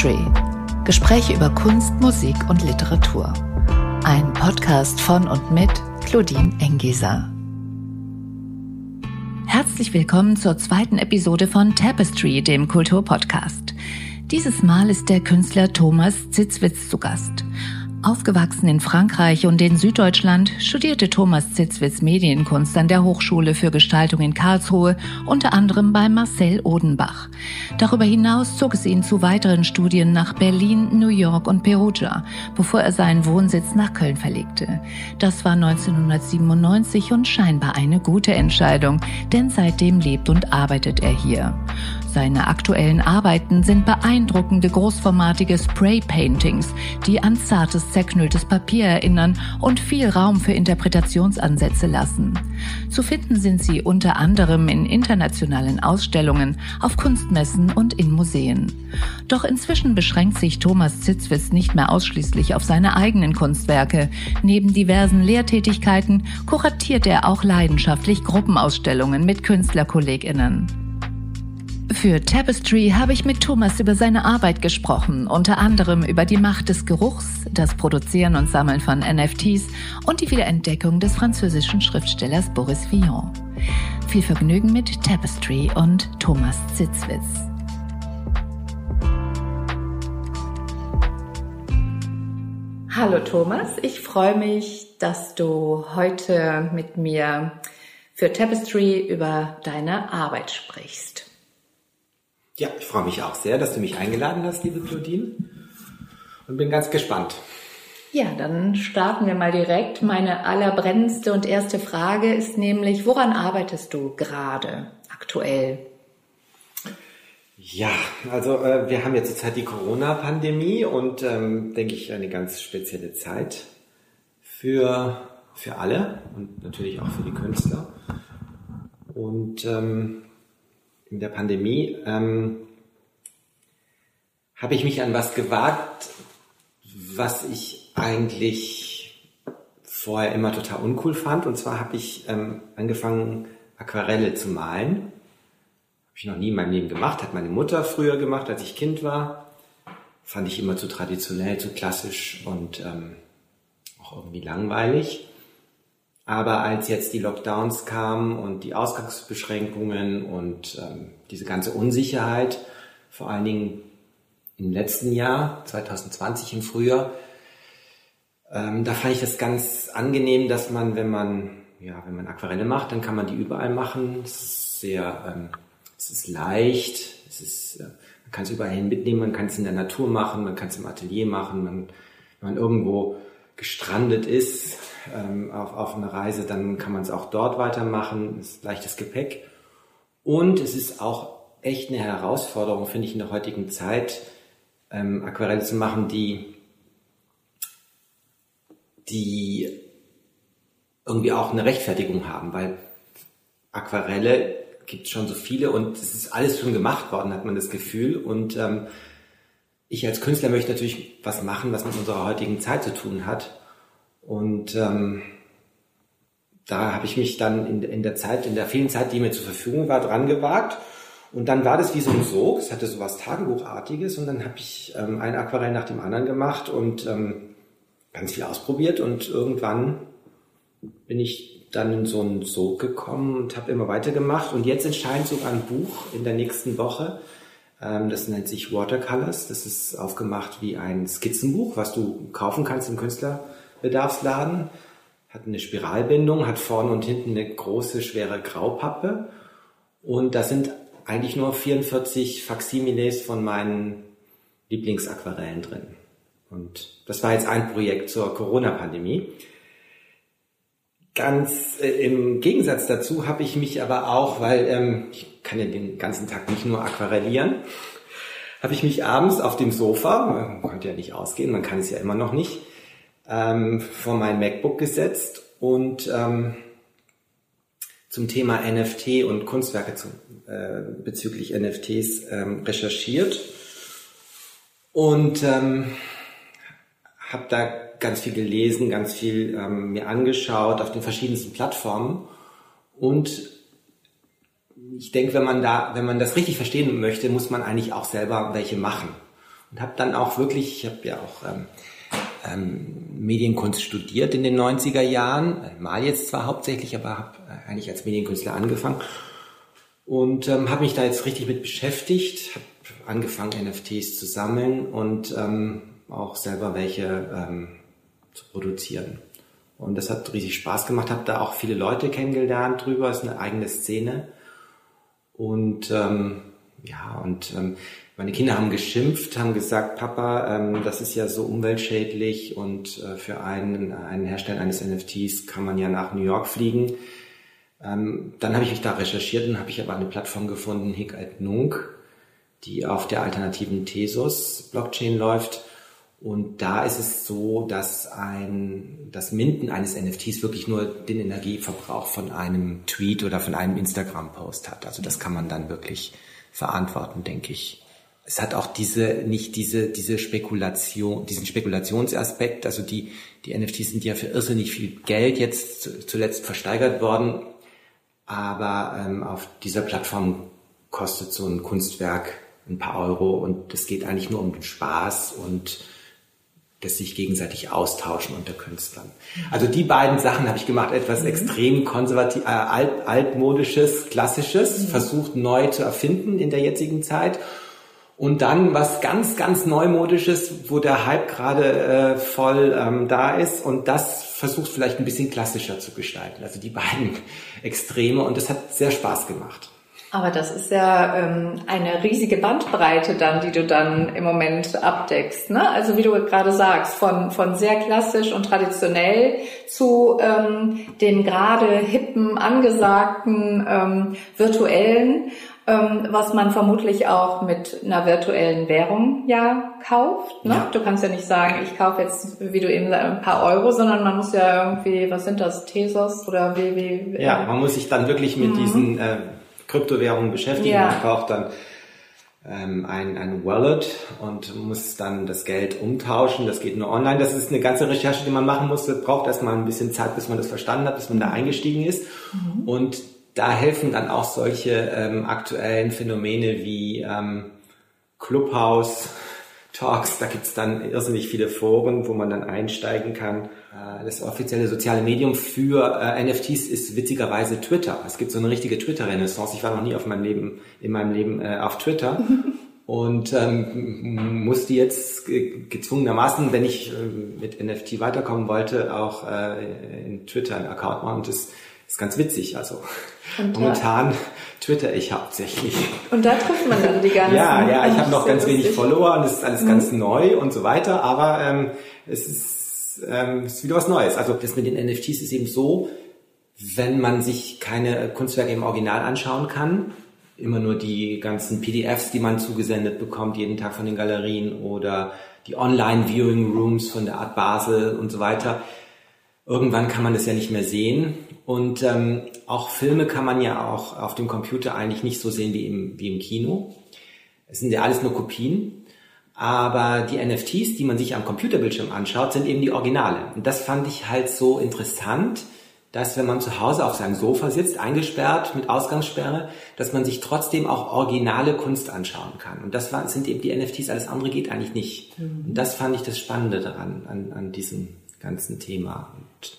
Tapestry. Gespräche über Kunst, Musik und Literatur. Ein Podcast von und mit Claudine Engeser. Herzlich willkommen zur zweiten Episode von Tapestry, dem Kulturpodcast. Dieses Mal ist der Künstler Thomas Zitzwitz zu Gast. Aufgewachsen in Frankreich und in Süddeutschland studierte Thomas Zitzwitz Medienkunst an der Hochschule für Gestaltung in Karlsruhe, unter anderem bei Marcel Odenbach. Darüber hinaus zog es ihn zu weiteren Studien nach Berlin, New York und Perugia, bevor er seinen Wohnsitz nach Köln verlegte. Das war 1997 und scheinbar eine gute Entscheidung, denn seitdem lebt und arbeitet er hier. Seine aktuellen Arbeiten sind beeindruckende großformatige Spray-Paintings, die an zartes, zerknülltes Papier erinnern und viel Raum für Interpretationsansätze lassen. Zu finden sind sie unter anderem in internationalen Ausstellungen, auf Kunstmessen und in Museen. Doch inzwischen beschränkt sich Thomas Zitzwitz nicht mehr ausschließlich auf seine eigenen Kunstwerke. Neben diversen Lehrtätigkeiten kuratiert er auch leidenschaftlich Gruppenausstellungen mit KünstlerkollegInnen. Für Tapestry habe ich mit Thomas über seine Arbeit gesprochen, unter anderem über die Macht des Geruchs, das Produzieren und Sammeln von NFTs und die Wiederentdeckung des französischen Schriftstellers Boris Villon. Viel Vergnügen mit Tapestry und Thomas Zitzwitz. Hallo Thomas, ich freue mich, dass du heute mit mir für Tapestry über deine Arbeit sprichst. Ja, ich freue mich auch sehr, dass du mich eingeladen hast, liebe Claudine. Und bin ganz gespannt. Ja, dann starten wir mal direkt. Meine allerbrennendste und erste Frage ist nämlich, woran arbeitest du gerade aktuell? Ja, also äh, wir haben ja zurzeit die Corona-Pandemie und ähm, denke ich eine ganz spezielle Zeit für, für alle und natürlich auch für die Künstler. Und ähm, in der Pandemie, ähm, habe ich mich an was gewagt, was ich eigentlich vorher immer total uncool fand. Und zwar habe ich ähm, angefangen, Aquarelle zu malen. Habe ich noch nie in meinem Leben gemacht, hat meine Mutter früher gemacht, als ich Kind war. Fand ich immer zu traditionell, zu klassisch und ähm, auch irgendwie langweilig. Aber als jetzt die Lockdowns kamen und die Ausgangsbeschränkungen und ähm, diese ganze Unsicherheit, vor allen Dingen im letzten Jahr, 2020 im Frühjahr, ähm, da fand ich das ganz angenehm, dass man, wenn man, ja, wenn man Aquarelle macht, dann kann man die überall machen. Es ist sehr, ähm, es ist leicht, es ist, äh, man kann es überall hin mitnehmen, man kann es in der Natur machen, man kann es im Atelier machen, man, wenn man irgendwo gestrandet ist ähm, auf, auf einer Reise, dann kann man es auch dort weitermachen. Ist leichtes Gepäck. Und es ist auch echt eine Herausforderung, finde ich, in der heutigen Zeit, ähm, Aquarelle zu machen, die, die irgendwie auch eine Rechtfertigung haben, weil Aquarelle gibt schon so viele und es ist alles schon gemacht worden, hat man das Gefühl. Und ähm, ich als Künstler möchte natürlich was machen, was mit unserer heutigen Zeit zu tun hat. Und ähm, da habe ich mich dann in, in der Zeit, in der vielen Zeit, die mir zur Verfügung war, dran gewagt. Und dann war das wie so ein Sog, es hatte so was Tagebuchartiges. Und dann habe ich ähm, ein Aquarell nach dem anderen gemacht und ähm, ganz viel ausprobiert. Und irgendwann bin ich dann in so einen Sog gekommen und habe immer weitergemacht. Und jetzt entscheidet sogar ein Buch in der nächsten Woche, ähm, das nennt sich Watercolors. Das ist aufgemacht wie ein Skizzenbuch, was du kaufen kannst im Künstlerbedarfsladen. Hat eine Spiralbindung, hat vorne und hinten eine große, schwere Graupappe. Und da sind eigentlich nur 44 Faximiles von meinen Lieblingsaquarellen drin. Und das war jetzt ein Projekt zur Corona-Pandemie. Ganz äh, im Gegensatz dazu habe ich mich aber auch, weil ähm, ich kann ja den ganzen Tag nicht nur aquarellieren, habe ich mich abends auf dem Sofa, man konnte ja nicht ausgehen, man kann es ja immer noch nicht, ähm, vor mein MacBook gesetzt und ähm, zum Thema NFT und Kunstwerke zu, äh, bezüglich NFTs ähm, recherchiert und ähm, habe da ganz viel gelesen, ganz viel ähm, mir angeschaut auf den verschiedensten Plattformen und ich denke, wenn man da, wenn man das richtig verstehen möchte, muss man eigentlich auch selber welche machen. und habe dann auch wirklich, ich habe ja auch ähm, ähm, Medienkunst studiert in den 90er Jahren, mal jetzt zwar hauptsächlich, aber habe äh, eigentlich als Medienkünstler angefangen. Und ähm, habe mich da jetzt richtig mit beschäftigt, habe angefangen NFTs zu sammeln und ähm, auch selber welche ähm, zu produzieren. Und das hat riesig Spaß gemacht, habe da auch viele Leute kennengelernt drüber, ist eine eigene Szene. Und ähm, ja, und ähm, meine Kinder haben geschimpft, haben gesagt, Papa, ähm, das ist ja so umweltschädlich und äh, für einen, einen Hersteller eines NFTs kann man ja nach New York fliegen. Ähm, dann habe ich mich da recherchiert und habe ich aber eine Plattform gefunden, Hic et Nunc, die auf der alternativen Thesos Blockchain läuft. Und da ist es so, dass ein, das Minden eines NFTs wirklich nur den Energieverbrauch von einem Tweet oder von einem Instagram-Post hat. Also das kann man dann wirklich verantworten, denke ich es hat auch diese, nicht diese, diese Spekulation, diesen Spekulationsaspekt. Also die, die NFTs sind ja für irrsinnig viel Geld jetzt zuletzt versteigert worden. Aber ähm, auf dieser Plattform kostet so ein Kunstwerk ein paar Euro und es geht eigentlich nur um den Spaß und das sich gegenseitig austauschen unter Künstlern. Also die beiden Sachen habe ich gemacht, etwas mhm. extrem konservativ, äh, alt, altmodisches, klassisches, mhm. versucht neu zu erfinden in der jetzigen Zeit und dann was ganz, ganz Neumodisches, wo der Hype gerade äh, voll ähm, da ist und das versucht vielleicht ein bisschen klassischer zu gestalten. Also die beiden Extreme und das hat sehr Spaß gemacht. Aber das ist ja ähm, eine riesige Bandbreite dann, die du dann im Moment abdeckst. Ne? Also wie du gerade sagst, von, von sehr klassisch und traditionell zu ähm, dem gerade hippen, angesagten, ähm, virtuellen ähm, was man vermutlich auch mit einer virtuellen Währung ja kauft. Ne? Ja. Du kannst ja nicht sagen, ich kaufe jetzt, wie du eben ein paar Euro, sondern man muss ja irgendwie, was sind das, Tesos oder wie, wie Ja, man muss sich dann wirklich mit mhm. diesen äh, Kryptowährungen beschäftigen. Ja. Man braucht dann ähm, ein, ein Wallet und muss dann das Geld umtauschen. Das geht nur online. Das ist eine ganze Recherche, die man machen muss. Das braucht erstmal ein bisschen Zeit, bis man das verstanden hat, bis man da eingestiegen ist. Mhm. Und da helfen dann auch solche ähm, aktuellen Phänomene wie ähm, Clubhouse, Talks, da gibt's dann irrsinnig viele Foren, wo man dann einsteigen kann. Äh, das offizielle soziale Medium für äh, NFTs ist witzigerweise Twitter. Es gibt so eine richtige Twitter-Renaissance. Ich war noch nie auf meinem Leben, in meinem Leben äh, auf Twitter. und ähm, musste jetzt gezwungenermaßen, wenn ich äh, mit NFT weiterkommen wollte, auch äh, in Twitter einen Account machen. Und das ist ganz witzig. Also und momentan twitter ich hauptsächlich. Und da trifft man dann die ganzen. ja, ja, ich habe noch ganz lustig. wenig Follower und es ist alles mhm. ganz neu und so weiter, aber ähm, es ist, ähm, es ist wieder was Neues. Also das mit den NFTs ist eben so, wenn man sich keine Kunstwerke im Original anschauen kann, immer nur die ganzen PDFs, die man zugesendet bekommt, jeden Tag von den Galerien oder die Online-Viewing Rooms von der Art Basel und so weiter. Irgendwann kann man das ja nicht mehr sehen und ähm, auch Filme kann man ja auch auf dem Computer eigentlich nicht so sehen wie im, wie im Kino. Es sind ja alles nur Kopien. Aber die NFTs, die man sich am Computerbildschirm anschaut, sind eben die Originale. Und das fand ich halt so interessant, dass wenn man zu Hause auf seinem Sofa sitzt, eingesperrt mit Ausgangssperre, dass man sich trotzdem auch originale Kunst anschauen kann. Und das war, sind eben die NFTs, alles andere geht eigentlich nicht. Mhm. Und das fand ich das Spannende daran, an, an diesem ganzen Thema. Und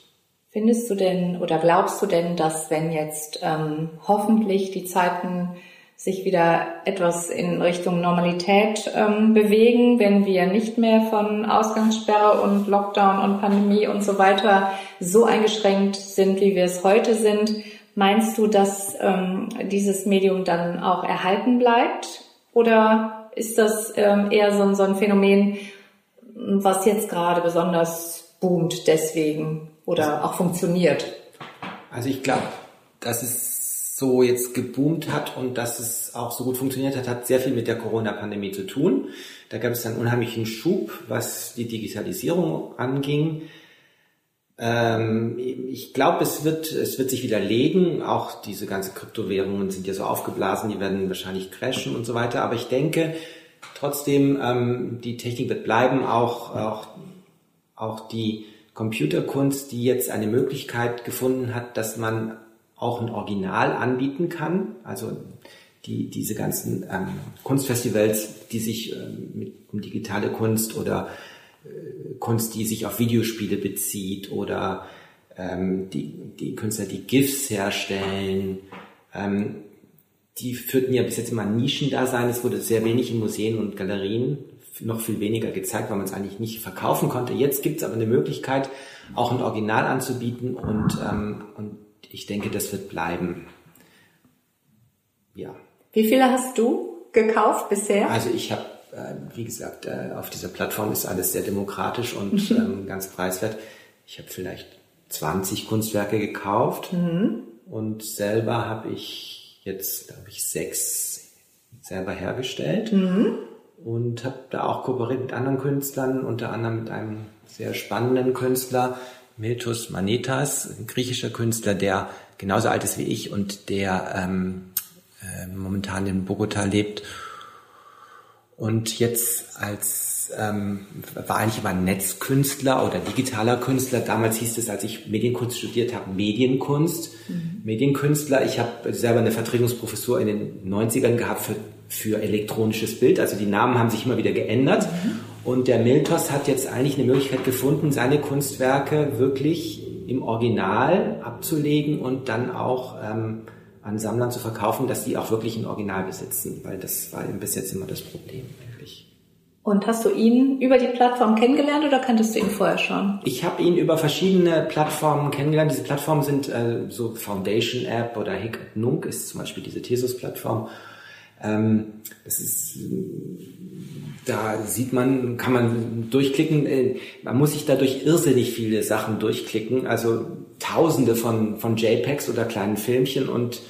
Findest du denn oder glaubst du denn, dass wenn jetzt ähm, hoffentlich die Zeiten sich wieder etwas in Richtung Normalität ähm, bewegen, wenn wir nicht mehr von Ausgangssperre und Lockdown und Pandemie und so weiter so eingeschränkt sind, wie wir es heute sind, meinst du, dass ähm, dieses Medium dann auch erhalten bleibt? Oder ist das ähm, eher so, so ein Phänomen, was jetzt gerade besonders boomt deswegen? Oder auch funktioniert? Also ich glaube, dass es so jetzt geboomt hat und dass es auch so gut funktioniert hat, hat sehr viel mit der Corona-Pandemie zu tun. Da gab es einen unheimlichen Schub, was die Digitalisierung anging. Ähm, ich glaube, es wird, es wird sich widerlegen. Auch diese ganzen Kryptowährungen sind ja so aufgeblasen, die werden wahrscheinlich crashen und so weiter. Aber ich denke, trotzdem, ähm, die Technik wird bleiben, auch, auch, auch die Computerkunst, die jetzt eine Möglichkeit gefunden hat, dass man auch ein Original anbieten kann. Also die, diese ganzen ähm, Kunstfestivals, die sich ähm, mit um digitale Kunst oder äh, Kunst, die sich auf Videospiele bezieht oder ähm, die, die Künstler, die GIFs herstellen, ähm, die führten ja bis jetzt immer Nischendasein. Es wurde sehr wenig in Museen und Galerien, noch viel weniger gezeigt, weil man es eigentlich nicht verkaufen konnte. Jetzt gibt es aber eine Möglichkeit, auch ein Original anzubieten und, ähm, und ich denke, das wird bleiben. Ja. Wie viele hast du gekauft bisher? Also ich habe, äh, wie gesagt, äh, auf dieser Plattform ist alles sehr demokratisch und mhm. ähm, ganz preiswert. Ich habe vielleicht 20 Kunstwerke gekauft mhm. und selber habe ich jetzt, glaube ich, sechs selber hergestellt mhm. Und habe da auch kooperiert mit anderen Künstlern, unter anderem mit einem sehr spannenden Künstler, Miltos Manetas, ein griechischer Künstler, der genauso alt ist wie ich und der ähm, äh, momentan in Bogota lebt. Und jetzt als ähm, war eigentlich immer Netzkünstler oder digitaler Künstler. Damals hieß es, als ich Medienkunst studiert habe, Medienkunst, mhm. Medienkünstler. Ich habe selber eine Vertretungsprofessur in den 90ern gehabt für, für elektronisches Bild. Also die Namen haben sich immer wieder geändert. Mhm. Und der Miltos hat jetzt eigentlich eine Möglichkeit gefunden, seine Kunstwerke wirklich im Original abzulegen und dann auch ähm, an Sammlern zu verkaufen, dass die auch wirklich ein Original besitzen, weil das war bis jetzt immer das Problem. Und hast du ihn über die Plattform kennengelernt oder kanntest du ihn vorher schon? Ich habe ihn über verschiedene Plattformen kennengelernt. Diese Plattformen sind äh, so Foundation App oder Hick Nunk ist zum Beispiel diese Thesis-Plattform. Ähm, das ist, da sieht man, kann man durchklicken. Äh, man muss sich dadurch irrsinnig viele Sachen durchklicken. Also Tausende von, von JPEGs oder kleinen Filmchen und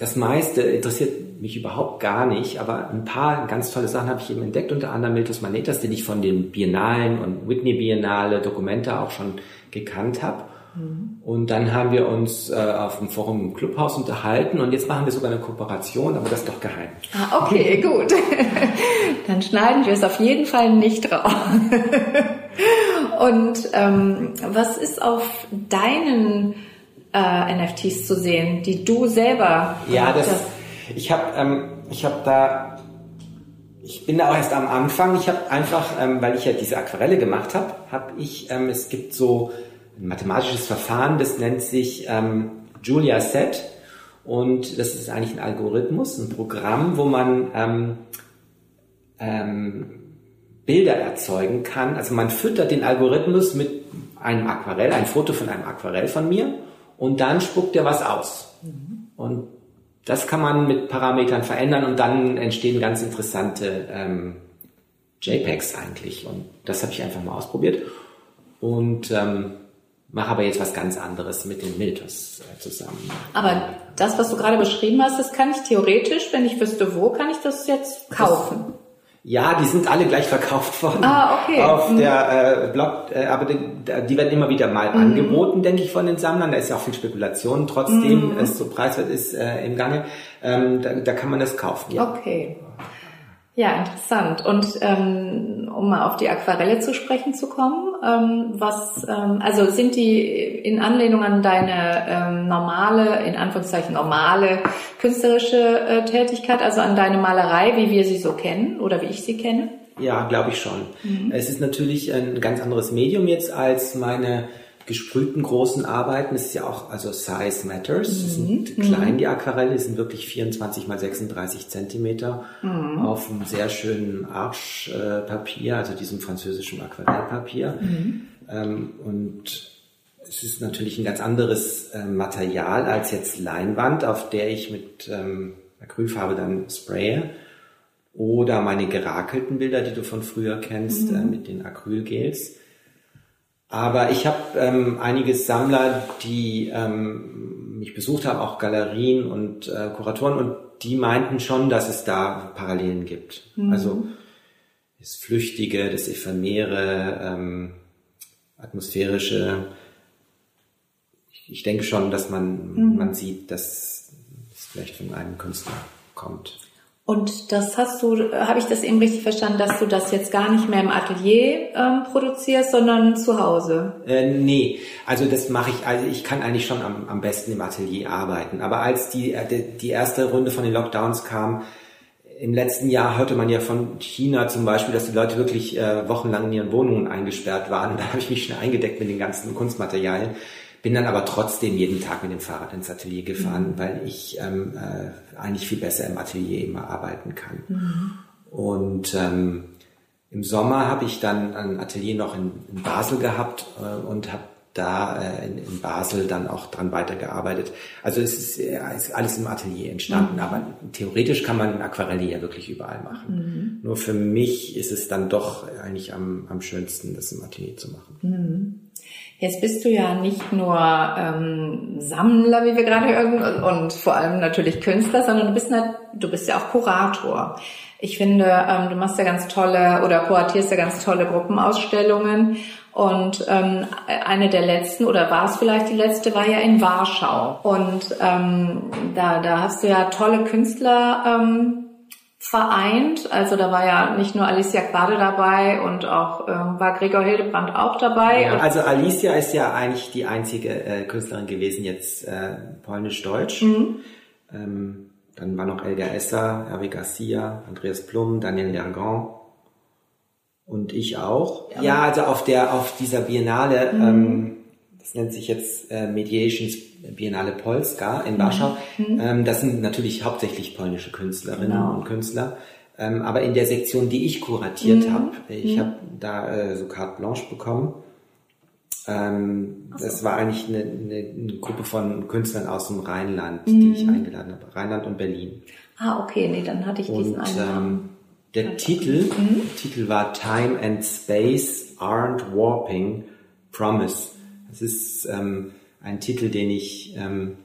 das meiste interessiert mich überhaupt gar nicht, aber ein paar ganz tolle Sachen habe ich eben entdeckt, unter anderem Miltus Manetas, den ich von den Biennalen und Whitney Biennale Dokumente auch schon gekannt habe. Mhm. Und dann haben wir uns äh, auf dem Forum im Clubhaus unterhalten und jetzt machen wir sogar eine Kooperation, aber das ist doch geheim. Ah, okay, gut. dann schneiden wir es auf jeden Fall nicht raus. und ähm, was ist auf deinen äh, NFTs zu sehen, die du selber ja, das, hast. Ich habe ähm, ich habe da ich bin da auch erst am Anfang. Ich habe einfach, ähm, weil ich ja diese Aquarelle gemacht habe, habe ich ähm, es gibt so ein mathematisches Verfahren, das nennt sich ähm, Julia Set und das ist eigentlich ein Algorithmus, ein Programm, wo man ähm, ähm, Bilder erzeugen kann. Also man füttert den Algorithmus mit einem Aquarell, ein Foto von einem Aquarell von mir und dann spuckt er was aus. Mhm. Und das kann man mit Parametern verändern und dann entstehen ganz interessante ähm, JPEGs eigentlich. Und das habe ich einfach mal ausprobiert und ähm, mache aber jetzt was ganz anderes mit den Miltos äh, zusammen. Aber das, was du gerade beschrieben hast, das kann ich theoretisch, wenn ich wüsste, wo kann ich das jetzt kaufen? Ja, die sind alle gleich verkauft worden. Ah, okay. Auf mhm. der äh, Blog, äh, aber die, die, werden immer wieder mal mhm. angeboten, denke ich, von den Sammlern. Da ist ja auch viel Spekulation, trotzdem mhm. es so preiswert ist äh, im Gange. Ähm, da, da kann man das kaufen. Ja. Okay. Ja, interessant. Und ähm, um mal auf die Aquarelle zu sprechen zu kommen, ähm, was, ähm, also sind die in Anlehnung an deine ähm, normale, in Anführungszeichen normale künstlerische äh, Tätigkeit, also an deine Malerei, wie wir sie so kennen oder wie ich sie kenne? Ja, glaube ich schon. Mhm. Es ist natürlich ein ganz anderes Medium jetzt als meine gesprühten großen Arbeiten. Es ist ja auch, also Size Matters. Mhm. Es sind mhm. klein, die Aquarelle, es sind wirklich 24 mal 36 Zentimeter mhm. auf einem sehr schönen Arschpapier, also diesem französischen Aquarellpapier. Mhm. Ähm, und es ist natürlich ein ganz anderes äh, Material als jetzt Leinwand, auf der ich mit ähm, Acrylfarbe dann spraye. Oder meine gerakelten Bilder, die du von früher kennst, mhm. äh, mit den Acrylgels. Aber ich habe ähm, einige Sammler, die ähm, mich besucht haben, auch Galerien und äh, Kuratoren, und die meinten schon, dass es da Parallelen gibt. Mhm. Also das Flüchtige, das Ephemere, ähm, atmosphärische. Ich, ich denke schon, dass man, mhm. man sieht, dass es vielleicht von einem Künstler kommt. Und das hast du, habe ich das eben richtig verstanden, dass du das jetzt gar nicht mehr im Atelier ähm, produzierst, sondern zu Hause? Äh, nee, also das mache ich, also ich kann eigentlich schon am, am besten im Atelier arbeiten. Aber als die, äh, die erste Runde von den Lockdowns kam, im letzten Jahr hörte man ja von China zum Beispiel, dass die Leute wirklich äh, wochenlang in ihren Wohnungen eingesperrt waren. Da habe ich mich schnell eingedeckt mit den ganzen Kunstmaterialien. Bin dann aber trotzdem jeden Tag mit dem Fahrrad ins Atelier gefahren, mhm. weil ich ähm, äh, eigentlich viel besser im Atelier immer arbeiten kann. Mhm. Und ähm, im Sommer habe ich dann ein Atelier noch in, in Basel gehabt äh, und habe da äh, in, in, Basel dann auch dran weitergearbeitet. Also es ist, äh, ist alles im Atelier entstanden, mhm. aber theoretisch kann man Aquarelle ja wirklich überall machen. Mhm. Nur für mich ist es dann doch eigentlich am, am schönsten, das im Atelier zu machen. Mhm. Jetzt bist du ja nicht nur ähm, Sammler, wie wir gerade hören, und, vor allem natürlich Künstler, sondern du bist, ne, du bist ja auch Kurator. Ich finde, ähm, du machst ja ganz tolle oder kuratierst ja ganz tolle Gruppenausstellungen. Und ähm, eine der letzten, oder war es vielleicht die letzte, war ja in Warschau. Und ähm, da, da hast du ja tolle Künstler ähm, vereint. Also da war ja nicht nur Alicia Quade dabei und auch äh, war Gregor Hildebrand auch dabei. Ja, also Alicia ist ja eigentlich die einzige äh, Künstlerin gewesen, jetzt äh, polnisch-deutsch. Mhm. Ähm, dann war noch Elga Esser, Hervé Garcia, Andreas Plum, Daniel Lergan und ich auch. Ja, ja also auf der auf dieser Biennale mhm. ähm, das nennt sich jetzt äh, Mediations Biennale Polska in Warschau. Mhm. Ähm, das sind natürlich hauptsächlich polnische Künstlerinnen genau. und Künstler. Ähm, aber in der Sektion, die ich kuratiert mhm. habe, ich mhm. habe da äh, so carte blanche bekommen. Ähm, so. Das war eigentlich eine, eine, eine, Gruppe von Künstlern aus dem Rheinland, die mhm. ich eingeladen habe. Rheinland und Berlin. Ah, okay, nee, dann hatte ich diesen und, ähm, der Titel, mhm. Titel war Time and Space Aren't Warping Promise. Das ist ähm, ein Titel, den ich ähm,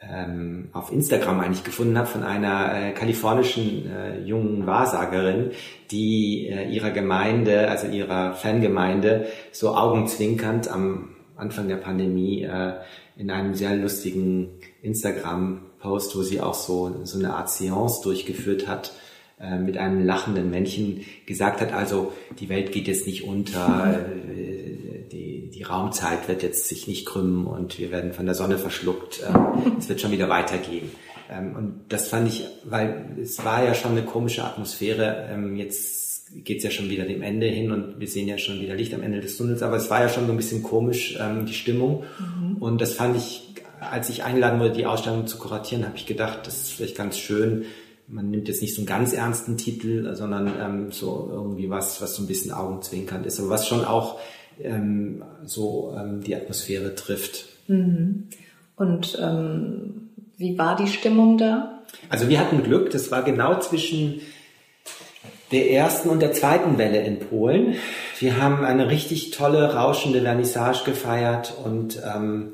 ähm, auf Instagram eigentlich gefunden habe von einer äh, kalifornischen äh, jungen Wahrsagerin, die äh, ihrer Gemeinde, also ihrer Fangemeinde, so augenzwinkernd am Anfang der Pandemie äh, in einem sehr lustigen Instagram-Post, wo sie auch so, so eine Art Seance durchgeführt hat, äh, mit einem lachenden Männchen gesagt hat, also die Welt geht jetzt nicht unter, äh, die, die Raumzeit wird jetzt sich nicht krümmen und wir werden von der Sonne verschluckt, äh, es wird schon wieder weitergehen. Ähm, und das fand ich, weil es war ja schon eine komische Atmosphäre, ähm, jetzt geht es ja schon wieder dem Ende hin und wir sehen ja schon wieder Licht am Ende des Tunnels, aber es war ja schon so ein bisschen komisch, ähm, die Stimmung. Mhm. Und das fand ich, als ich eingeladen wurde, die Ausstellung zu kuratieren, habe ich gedacht, das ist vielleicht ganz schön, man nimmt jetzt nicht so einen ganz ernsten Titel, sondern ähm, so irgendwie was, was so ein bisschen augenzwinkernd ist, aber was schon auch ähm, so ähm, die Atmosphäre trifft. Mhm. Und ähm, wie war die Stimmung da? Also wir hatten Glück, das war genau zwischen der ersten und der zweiten Welle in Polen. Wir haben eine richtig tolle, rauschende Vernissage gefeiert und ähm,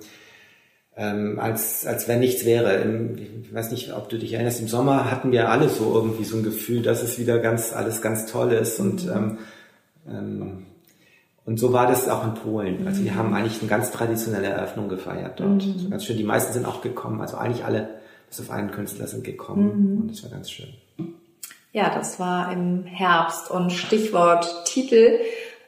ähm, als, als wenn nichts wäre. Im, ich weiß nicht, ob du dich erinnerst, im Sommer hatten wir alle so irgendwie so ein Gefühl, dass es wieder ganz, alles ganz toll ist und, ähm, ähm, und so war das auch in Polen. Also wir mhm. haben eigentlich eine ganz traditionelle Eröffnung gefeiert dort. Mhm. ganz schön. Die meisten sind auch gekommen, also eigentlich alle bis auf einen Künstler sind gekommen mhm. und das war ganz schön. Ja, das war im Herbst und Stichwort Titel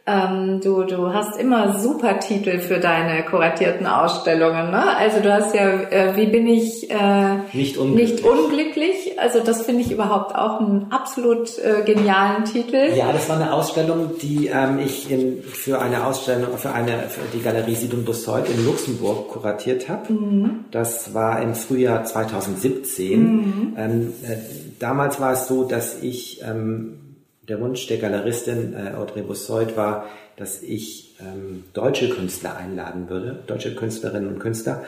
ähm, du, du hast immer super Titel für deine kuratierten Ausstellungen. Ne? Also du hast ja, äh, wie bin ich äh, nicht, unglücklich. nicht unglücklich? Also das finde ich überhaupt auch einen absolut äh, genialen Titel. Ja, das war eine Ausstellung, die ähm, ich in, für eine Ausstellung, für eine für die Galerie Sidon Busseut in Luxemburg kuratiert habe. Mhm. Das war im Frühjahr 2017. Mhm. Ähm, äh, damals war es so, dass ich ähm, der Wunsch der Galeristin äh, Audrey Bussoit war, dass ich ähm, deutsche Künstler einladen würde, deutsche Künstlerinnen und Künstler.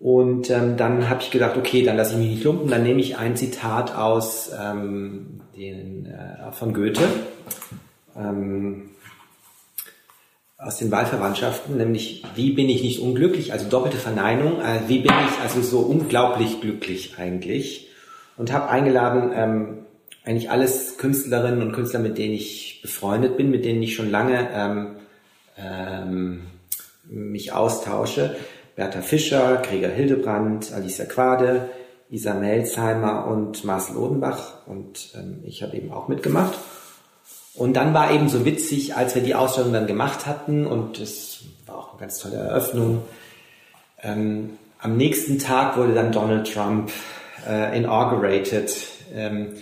Und ähm, dann habe ich gedacht, okay, dann lasse ich mich nicht lumpen, dann nehme ich ein Zitat aus ähm, den, äh, von Goethe, ähm, aus den Wahlverwandtschaften, nämlich wie bin ich nicht unglücklich, also doppelte Verneinung, äh, wie bin ich also so unglaublich glücklich eigentlich und habe eingeladen ähm, eigentlich alles Künstlerinnen und Künstler, mit denen ich befreundet bin, mit denen ich schon lange ähm, ähm, mich austausche. Bertha Fischer, Gregor Hildebrand, Alicia Quade, Isa Melzheimer und Marcel Odenbach und ähm, ich habe eben auch mitgemacht. Und dann war eben so witzig, als wir die Ausstellung dann gemacht hatten und es war auch eine ganz tolle Eröffnung. Ähm, am nächsten Tag wurde dann Donald Trump äh, inaugurated. Ähm,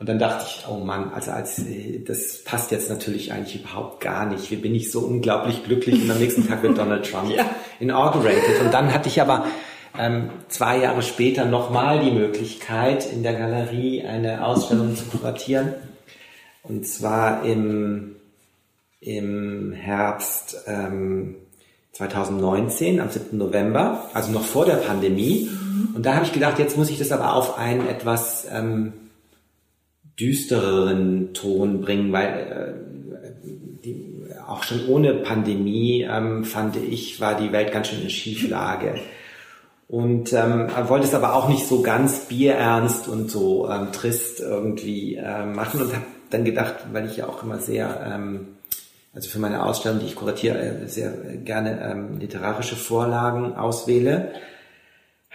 und dann dachte ich, oh Mann, also als das passt jetzt natürlich eigentlich überhaupt gar nicht. Wie bin ich so unglaublich glücklich und am nächsten Tag wird Donald Trump ja. inaugurated. Und dann hatte ich aber ähm, zwei Jahre später nochmal die Möglichkeit, in der Galerie eine Ausstellung zu kuratieren. Und zwar im, im Herbst ähm, 2019, am 7. November, also noch vor der Pandemie. Mhm. Und da habe ich gedacht, jetzt muss ich das aber auf einen etwas ähm, düstereren Ton bringen, weil äh, die, auch schon ohne Pandemie ähm, fand ich, war die Welt ganz schön in Schieflage. Und ähm, wollte es aber auch nicht so ganz bierernst und so ähm, trist irgendwie äh, machen und habe dann gedacht, weil ich ja auch immer sehr, ähm, also für meine Ausstellung, die ich kuratiere, äh, sehr gerne ähm, literarische Vorlagen auswähle,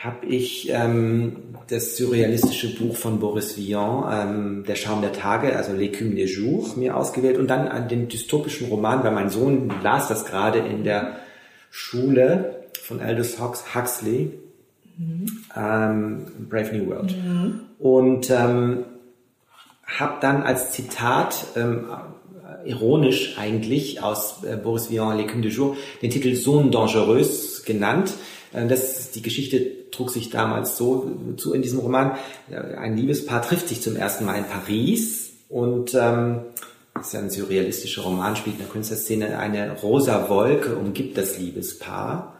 habe ich ähm, das surrealistische Buch von Boris Vian, ähm, Der Schaum der Tage, also L'écume des Jours, mir ausgewählt und dann den dystopischen Roman, weil mein Sohn las das gerade in der Schule von Aldous Huxley, mhm. ähm, Brave New World. Mhm. Und ähm, habe dann als Zitat, ähm, ironisch eigentlich, aus äh, Boris Vian, L'écume des Jours, den Titel Zone Dangereuse genannt. Äh, das, die Geschichte trug sich damals so zu in diesem Roman. Äh, ein Liebespaar trifft sich zum ersten Mal in Paris und ähm, das ist ja ein surrealistischer Roman, spielt in der Künstlerszene. Eine rosa Wolke umgibt das Liebespaar.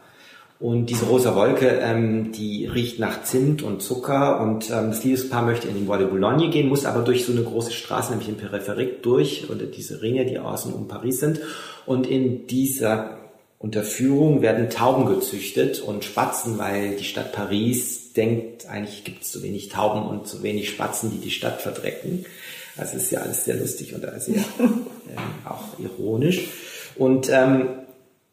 Und diese rosa Wolke, ähm, die riecht nach Zimt und Zucker und ähm, das Liebespaar möchte in den Bois de Boulogne gehen, muss aber durch so eine große Straße, nämlich in Peripherik, durch, oder diese Ringe, die außen um Paris sind. Und in dieser Unterführung werden Tauben gezüchtet und Spatzen, weil die Stadt Paris denkt, eigentlich gibt es zu wenig Tauben und zu wenig Spatzen, die die Stadt verdrecken. Also ist ja alles sehr lustig und sehr ähm, auch ironisch. Und ähm,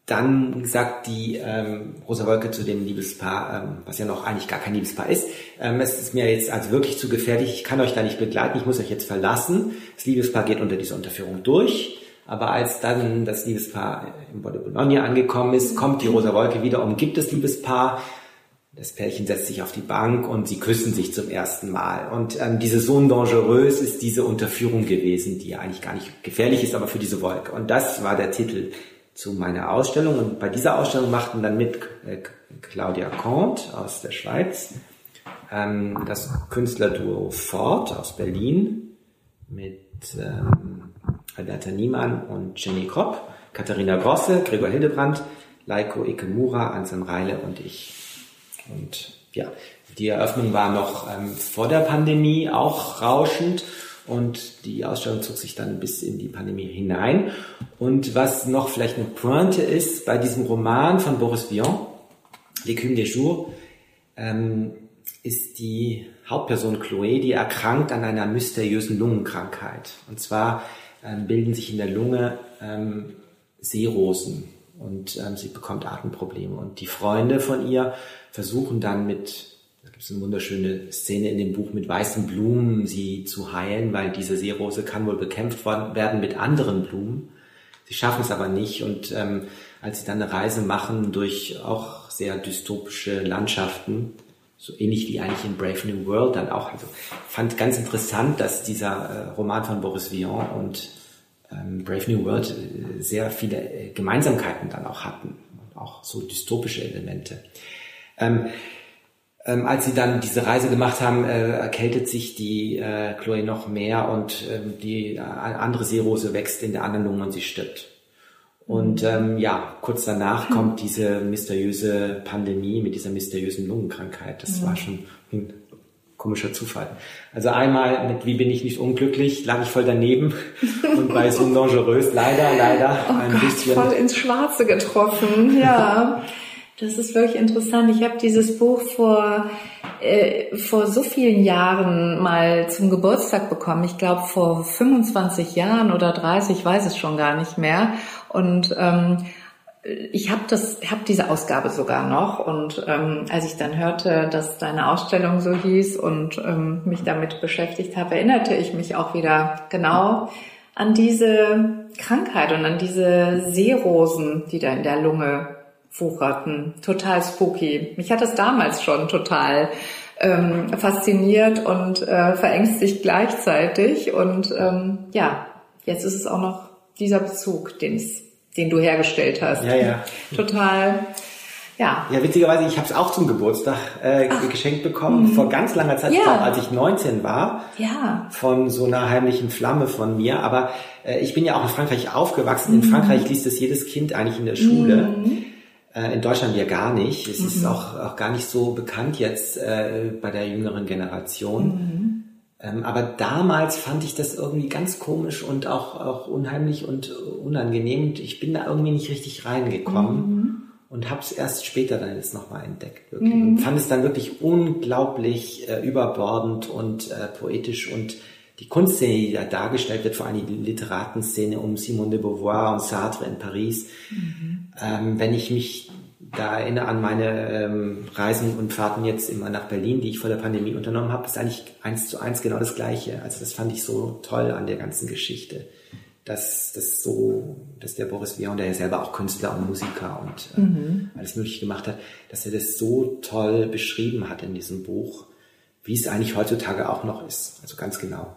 dann sagt die ähm, Rosa Wolke zu dem Liebespaar, ähm, was ja noch eigentlich gar kein Liebespaar ist, ähm, es ist mir jetzt also wirklich zu gefährlich, ich kann euch da nicht begleiten, ich muss euch jetzt verlassen. Das Liebespaar geht unter dieser Unterführung durch aber als dann das Liebespaar im Bois de Boulogne angekommen ist, kommt die rosa Wolke wieder, umgibt das Liebespaar. Das Pärchen setzt sich auf die Bank und sie küssen sich zum ersten Mal. Und ähm, diese Zone Dangereuse ist diese Unterführung gewesen, die ja eigentlich gar nicht gefährlich ist, aber für diese Wolke. Und das war der Titel zu meiner Ausstellung. Und bei dieser Ausstellung machten dann mit äh, Claudia Comte aus der Schweiz, ähm, das Künstlerduo Ford aus Berlin mit ähm, Alberta Niemann und Jenny Kropp, Katharina Grosse, Gregor Hildebrandt, Leiko Ikemura, Anselm Reile und ich. Und ja, die Eröffnung war noch ähm, vor der Pandemie auch rauschend und die Ausstellung zog sich dann bis in die Pandemie hinein. Und was noch vielleicht eine Pointe ist, bei diesem Roman von Boris Vian, L'écume des Jours, ähm, ist die Hauptperson Chloé, die erkrankt an einer mysteriösen Lungenkrankheit. Und zwar ähm, bilden sich in der Lunge ähm, Seerosen und ähm, sie bekommt Atemprobleme. Und die Freunde von ihr versuchen dann mit, da gibt es eine wunderschöne Szene in dem Buch, mit weißen Blumen sie zu heilen, weil diese Seerose kann wohl bekämpft werden mit anderen Blumen. Sie schaffen es aber nicht und ähm, als sie dann eine Reise machen durch auch sehr dystopische Landschaften, so ähnlich wie eigentlich in Brave New World dann auch. Also fand ganz interessant, dass dieser äh, Roman von Boris Vian und ähm, Brave New World äh, sehr viele äh, Gemeinsamkeiten dann auch hatten, auch so dystopische Elemente. Ähm, ähm, als sie dann diese Reise gemacht haben, äh, erkältet sich die äh, Chloe noch mehr und ähm, die äh, andere Seerose wächst in der anderen Lunge und sie stirbt. Und ähm, ja, kurz danach kommt diese mysteriöse Pandemie mit dieser mysteriösen Lungenkrankheit. Das mhm. war schon ein komischer Zufall. Also einmal mit Wie bin ich nicht unglücklich, lag ich voll daneben und bei so Dangerös leider, leider oh ein Gott, bisschen. voll ins Schwarze getroffen, ja. Das ist wirklich interessant. Ich habe dieses Buch vor äh, vor so vielen Jahren mal zum Geburtstag bekommen. Ich glaube vor 25 Jahren oder 30, ich weiß es schon gar nicht mehr. Und ähm, ich habe das, habe diese Ausgabe sogar noch und ähm, als ich dann hörte, dass deine Ausstellung so hieß und ähm, mich damit beschäftigt habe, erinnerte ich mich auch wieder genau an diese Krankheit und an diese Seerosen, die da in der Lunge wucherten. Total spooky. Mich hat das damals schon total ähm, fasziniert und äh, verängstigt gleichzeitig und ähm, ja, jetzt ist es auch noch dieser Bezug, den es den du hergestellt hast. Ja, ja. Total. Ja. Ja, witzigerweise, ich habe es auch zum Geburtstag äh, geschenkt bekommen, mhm. vor ganz langer Zeit, ja. als ich 19 war, ja. von so einer heimlichen Flamme von mir. Aber äh, ich bin ja auch in Frankreich aufgewachsen. Mhm. In Frankreich liest es jedes Kind eigentlich in der Schule. Mhm. Äh, in Deutschland ja gar nicht. Es ist mhm. auch, auch gar nicht so bekannt jetzt äh, bei der jüngeren Generation. Mhm. Ähm, aber damals fand ich das irgendwie ganz komisch und auch, auch unheimlich und unangenehm. Ich bin da irgendwie nicht richtig reingekommen mhm. und habe es erst später dann jetzt nochmal entdeckt. Wirklich. Mhm. Und fand es dann wirklich unglaublich äh, überbordend und äh, poetisch und die Kunstszene, die da dargestellt wird, vor allem die Literatenszene um Simone de Beauvoir und Sartre in Paris. Ähm, wenn ich mich da erinnere an meine ähm, Reisen und Fahrten jetzt immer nach Berlin, die ich vor der Pandemie unternommen habe, ist eigentlich eins zu eins genau das Gleiche. Also das fand ich so toll an der ganzen Geschichte, dass das so, dass der Boris Vian, der ja selber auch Künstler und Musiker und äh, mhm. alles Mögliche gemacht hat, dass er das so toll beschrieben hat in diesem Buch, wie es eigentlich heutzutage auch noch ist. Also ganz genau.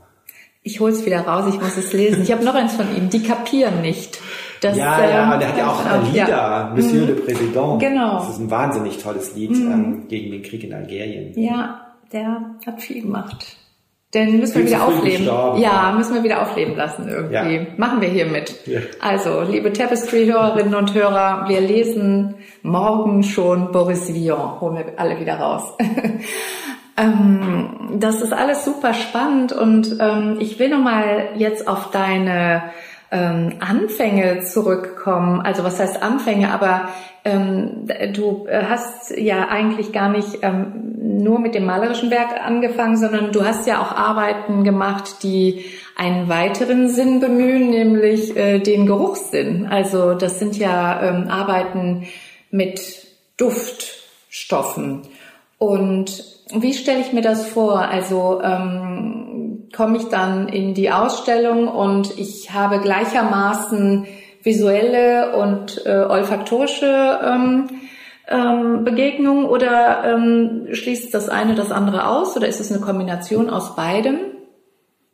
Ich hole es wieder raus, ich muss es lesen. Ich habe noch eins von ihm, die kapieren nicht. Das, ja, ja, ähm, der hat ja auch ein Lieder, ja. Monsieur mhm. le Président. Genau. Das ist ein wahnsinnig tolles Lied mhm. ähm, gegen den Krieg in Algerien. Ja, der hat viel gemacht. Den müssen wir wieder aufleben. Ja, müssen wir wieder aufleben lassen irgendwie. Ja. Machen wir hiermit. Ja. Also, liebe Tapestry-Hörerinnen und Hörer, wir lesen morgen schon Boris Vian. Holen wir alle wieder raus. ähm, das ist alles super spannend und ähm, ich will nochmal jetzt auf deine ähm, Anfänge zurückkommen. Also was heißt Anfänge? Aber ähm, du hast ja eigentlich gar nicht ähm, nur mit dem malerischen Werk angefangen, sondern du hast ja auch Arbeiten gemacht, die einen weiteren Sinn bemühen, nämlich äh, den Geruchssinn. Also das sind ja ähm, Arbeiten mit Duftstoffen. Und wie stelle ich mir das vor? Also ähm, komme ich dann in die Ausstellung und ich habe gleichermaßen visuelle und äh, olfaktorische ähm, ähm, Begegnungen oder ähm, schließt das eine das andere aus oder ist es eine Kombination aus beidem?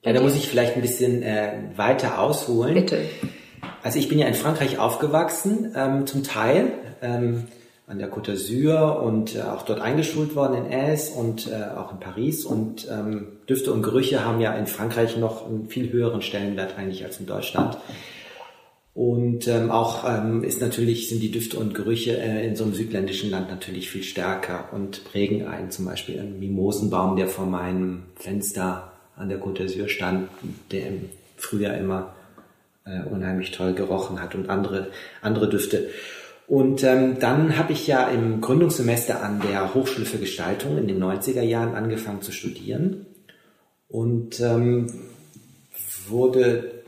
Ja, da muss ich vielleicht ein bisschen äh, weiter ausholen. Bitte. Also ich bin ja in Frankreich aufgewachsen, ähm, zum Teil. Ähm, an der Côte d'Azur und äh, auch dort eingeschult worden in Aix und äh, auch in Paris. Und ähm, Düfte und Gerüche haben ja in Frankreich noch einen viel höheren Stellenwert eigentlich als in Deutschland. Und ähm, auch ähm, ist natürlich, sind die Düfte und Gerüche äh, in so einem südländischen Land natürlich viel stärker und prägen einen. Zum Beispiel ein Mimosenbaum, der vor meinem Fenster an der Côte d'Azur stand, der im Frühjahr immer äh, unheimlich toll gerochen hat und andere, andere Düfte. Und ähm, dann habe ich ja im Gründungssemester an der Hochschule für Gestaltung in den 90er Jahren angefangen zu studieren und ähm, wurde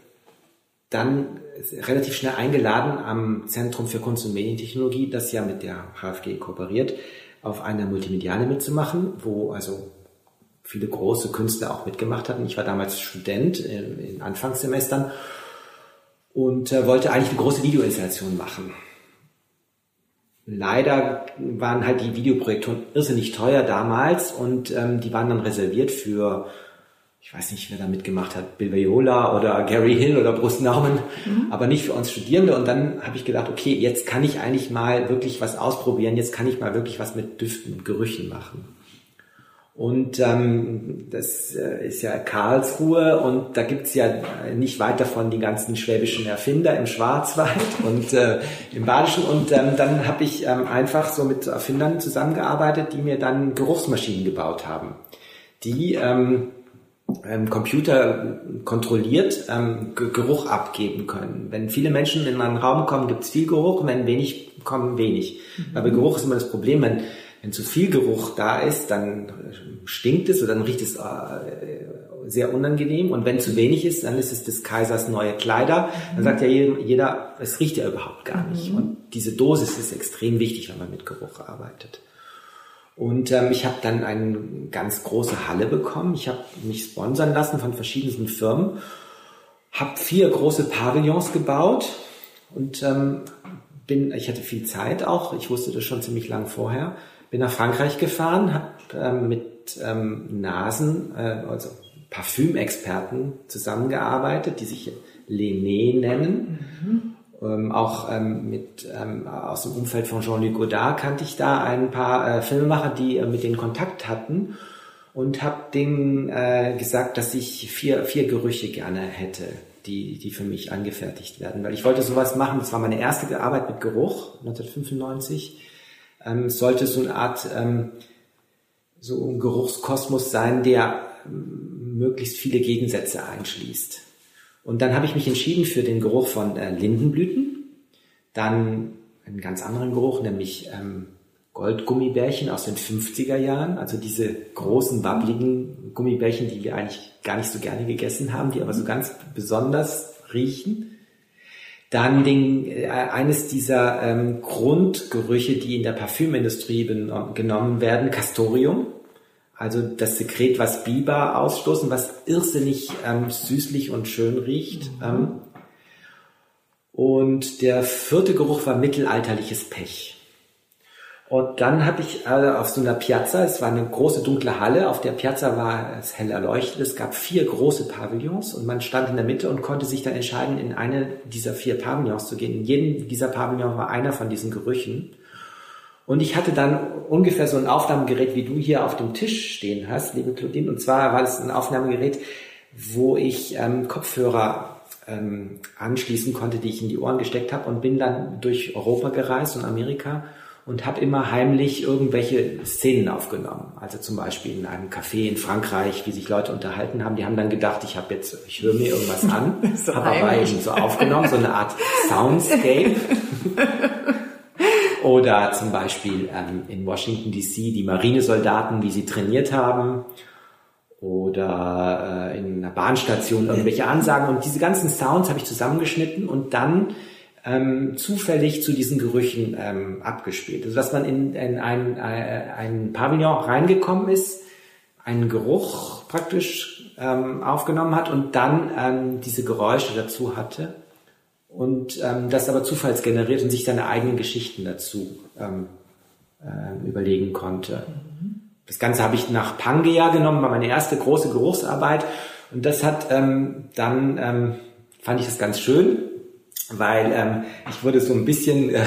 dann relativ schnell eingeladen am Zentrum für Kunst und Medientechnologie, das ja mit der HFG kooperiert, auf eine Multimediale mitzumachen, wo also viele große Künstler auch mitgemacht hatten. Ich war damals Student in, in Anfangssemestern und äh, wollte eigentlich eine große Videoinstallation machen. Leider waren halt die Videoprojektoren irrsinnig teuer damals und ähm, die waren dann reserviert für, ich weiß nicht, wer da mitgemacht hat, Bill Viola oder Gary Hill oder Bruce Nauman, mhm. aber nicht für uns Studierende. Und dann habe ich gedacht, okay, jetzt kann ich eigentlich mal wirklich was ausprobieren, jetzt kann ich mal wirklich was mit Düften und Gerüchen machen. Und ähm, das äh, ist ja Karlsruhe und da gibt's ja nicht weit davon die ganzen schwäbischen Erfinder im Schwarzwald und äh, im Badischen. Und ähm, dann habe ich ähm, einfach so mit Erfindern zusammengearbeitet, die mir dann Geruchsmaschinen gebaut haben, die ähm, ähm, Computer kontrolliert ähm, Geruch abgeben können. Wenn viele Menschen in einen Raum kommen, gibt's viel Geruch, wenn wenig kommen, wenig. Mhm. Aber Geruch ist immer das Problem, wenn wenn zu viel Geruch da ist, dann stinkt es oder dann riecht es äh, sehr unangenehm. Und wenn zu wenig ist, dann ist es des Kaisers neue Kleider. Dann sagt ja jeder, es riecht ja überhaupt gar nicht. Mhm. Und diese Dosis ist extrem wichtig, wenn man mit Geruch arbeitet. Und ähm, ich habe dann eine ganz große Halle bekommen. Ich habe mich sponsern lassen von verschiedenen Firmen, habe vier große Pavillons gebaut und ähm, bin, ich hatte viel Zeit auch, ich wusste das schon ziemlich lang vorher, bin nach Frankreich gefahren, habe ähm, mit ähm, Nasen, äh, also Parfümexperten zusammengearbeitet, die sich Lené nennen. Mhm. Ähm, auch ähm, mit ähm, aus dem Umfeld von Jean-Luc Godard kannte ich da ein paar äh, Filmemacher, die äh, mit denen Kontakt hatten und habe denen äh, gesagt, dass ich vier, vier Gerüche gerne hätte, die, die für mich angefertigt werden. Weil ich wollte sowas machen, das war meine erste Arbeit mit Geruch, 1995. Ähm, sollte so eine Art ähm, so ein Geruchskosmos sein, der ähm, möglichst viele Gegensätze einschließt. Und dann habe ich mich entschieden für den Geruch von äh, Lindenblüten, dann einen ganz anderen Geruch, nämlich ähm, Goldgummibärchen aus den 50er Jahren, also diese großen, wabbligen Gummibärchen, die wir eigentlich gar nicht so gerne gegessen haben, die aber so ganz besonders riechen. Dann den, äh, eines dieser ähm, Grundgerüche, die in der Parfümindustrie genommen werden, Castorium. Also das Sekret, was Biber ausstoßen, was irrsinnig ähm, süßlich und schön riecht. Mhm. Ähm, und der vierte Geruch war mittelalterliches Pech. Und dann habe ich äh, auf so einer Piazza, es war eine große dunkle Halle, auf der Piazza war es hell erleuchtet, es gab vier große Pavillons und man stand in der Mitte und konnte sich dann entscheiden, in eine dieser vier Pavillons zu gehen. In jedem dieser Pavillons war einer von diesen Gerüchen. Und ich hatte dann ungefähr so ein Aufnahmegerät, wie du hier auf dem Tisch stehen hast, liebe Claudine. Und zwar war es ein Aufnahmegerät, wo ich ähm, Kopfhörer ähm, anschließen konnte, die ich in die Ohren gesteckt habe und bin dann durch Europa gereist und Amerika und habe immer heimlich irgendwelche Szenen aufgenommen. Also zum Beispiel in einem Café in Frankreich, wie sich Leute unterhalten haben. Die haben dann gedacht, ich habe jetzt, ich höre mir irgendwas an, so habe aber eben so aufgenommen, so eine Art Soundscape. Oder zum Beispiel ähm, in Washington DC die Marinesoldaten, wie sie trainiert haben. Oder äh, in einer Bahnstation irgendwelche Ansagen. Und diese ganzen Sounds habe ich zusammengeschnitten und dann ähm, zufällig zu diesen Gerüchen ähm, abgespielt. Also dass man in, in ein, äh, ein Pavillon reingekommen ist, einen Geruch praktisch ähm, aufgenommen hat und dann ähm, diese Geräusche dazu hatte und ähm, das aber zufallsgeneriert und sich seine eigenen Geschichten dazu ähm, äh, überlegen konnte. Mhm. Das Ganze habe ich nach Pangea genommen, war meine erste große Geruchsarbeit und das hat ähm, dann, ähm, fand ich das ganz schön, weil ähm, ich wurde so ein bisschen äh,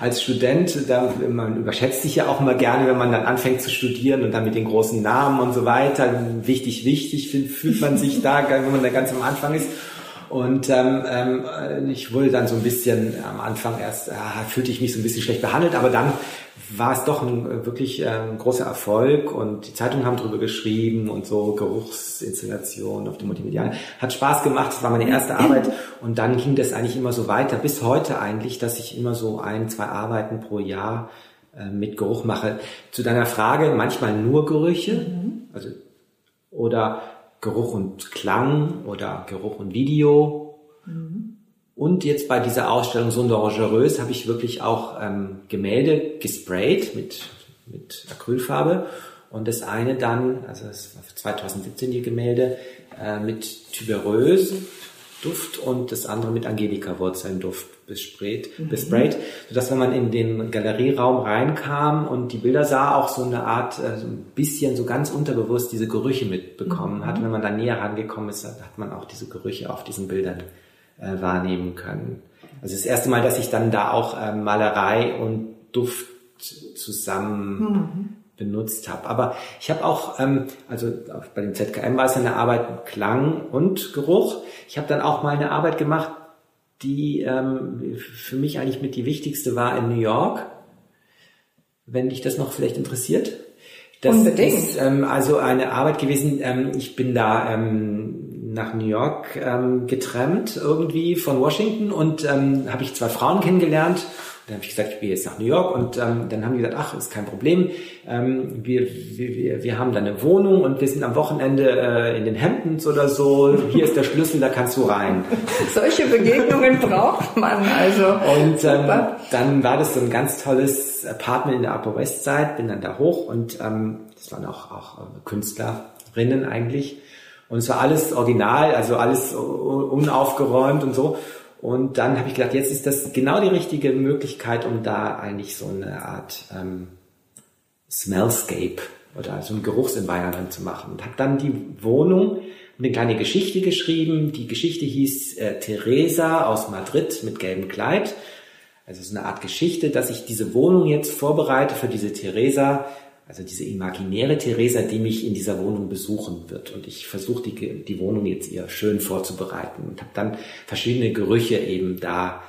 als Student, da, man überschätzt sich ja auch immer gerne, wenn man dann anfängt zu studieren und dann mit den großen Namen und so weiter, wichtig, wichtig fühlt man sich da, wenn man da ganz am Anfang ist. Und ähm, ähm, ich wurde dann so ein bisschen am Anfang erst, äh, fühlte ich mich so ein bisschen schlecht behandelt, aber dann war es doch ein wirklich ähm, großer Erfolg und die Zeitungen haben darüber geschrieben und so Geruchsinstallation auf dem Multimedial. Hat Spaß gemacht, das war meine erste Arbeit und dann ging das eigentlich immer so weiter, bis heute eigentlich, dass ich immer so ein, zwei Arbeiten pro Jahr äh, mit Geruch mache. Zu deiner Frage, manchmal nur Gerüche, mhm. also oder Geruch und Klang oder Geruch und Video. Mhm. Und jetzt bei dieser Ausstellung Sonde Dangereuse habe ich wirklich auch ähm, Gemälde gesprayt mit, mit Acrylfarbe. Und das eine dann, also das war 2017 die Gemälde, äh, mit Tuberöse Duft und das andere mit Angelika-Wurzeln Duft besprayt, mhm. besprayt, sodass wenn man in den Galerieraum reinkam und die Bilder sah, auch so eine Art, äh, so ein bisschen so ganz unterbewusst diese Gerüche mitbekommen mhm. hat. Wenn man da näher rangekommen ist, hat man auch diese Gerüche auf diesen Bildern äh, wahrnehmen können. Also das erste Mal, dass ich dann da auch äh, Malerei und Duft zusammen mhm. benutzt habe. Aber ich habe auch, ähm, also bei dem ZKM war es eine Arbeit mit Klang und Geruch. Ich habe dann auch mal eine Arbeit gemacht, die ähm, für mich eigentlich mit die wichtigste war in New York. Wenn dich das noch vielleicht interessiert. Das Unbedingt. ist ähm, also eine Arbeit gewesen. Ähm, ich bin da ähm, nach New York ähm, getrennt irgendwie von Washington und ähm, habe ich zwei Frauen kennengelernt dann habe ich gesagt, ich gehe jetzt nach New York und ähm, dann haben die gesagt, ach, ist kein Problem. Ähm, wir, wir, wir haben da eine Wohnung und wir sind am Wochenende äh, in den Hamptons oder so. Hier ist der Schlüssel, da kannst du rein. Solche Begegnungen braucht man also. Und ähm, dann war das so ein ganz tolles Apartment in der Upper West Side, bin dann da hoch und ähm, das waren auch, auch äh, Künstlerinnen eigentlich. Und es war alles original, also alles unaufgeräumt und so. Und dann habe ich gedacht, jetzt ist das genau die richtige Möglichkeit, um da eigentlich so eine Art ähm, Smellscape oder so ein Geruchsenvironment zu machen. Und habe dann die Wohnung eine kleine Geschichte geschrieben. Die Geschichte hieß äh, Teresa aus Madrid mit gelbem Kleid. Also ist eine Art Geschichte, dass ich diese Wohnung jetzt vorbereite für diese Teresa, also diese imaginäre Theresa, die mich in dieser Wohnung besuchen wird. Und ich versuche die, die Wohnung jetzt ihr schön vorzubereiten und habe dann verschiedene Gerüche eben da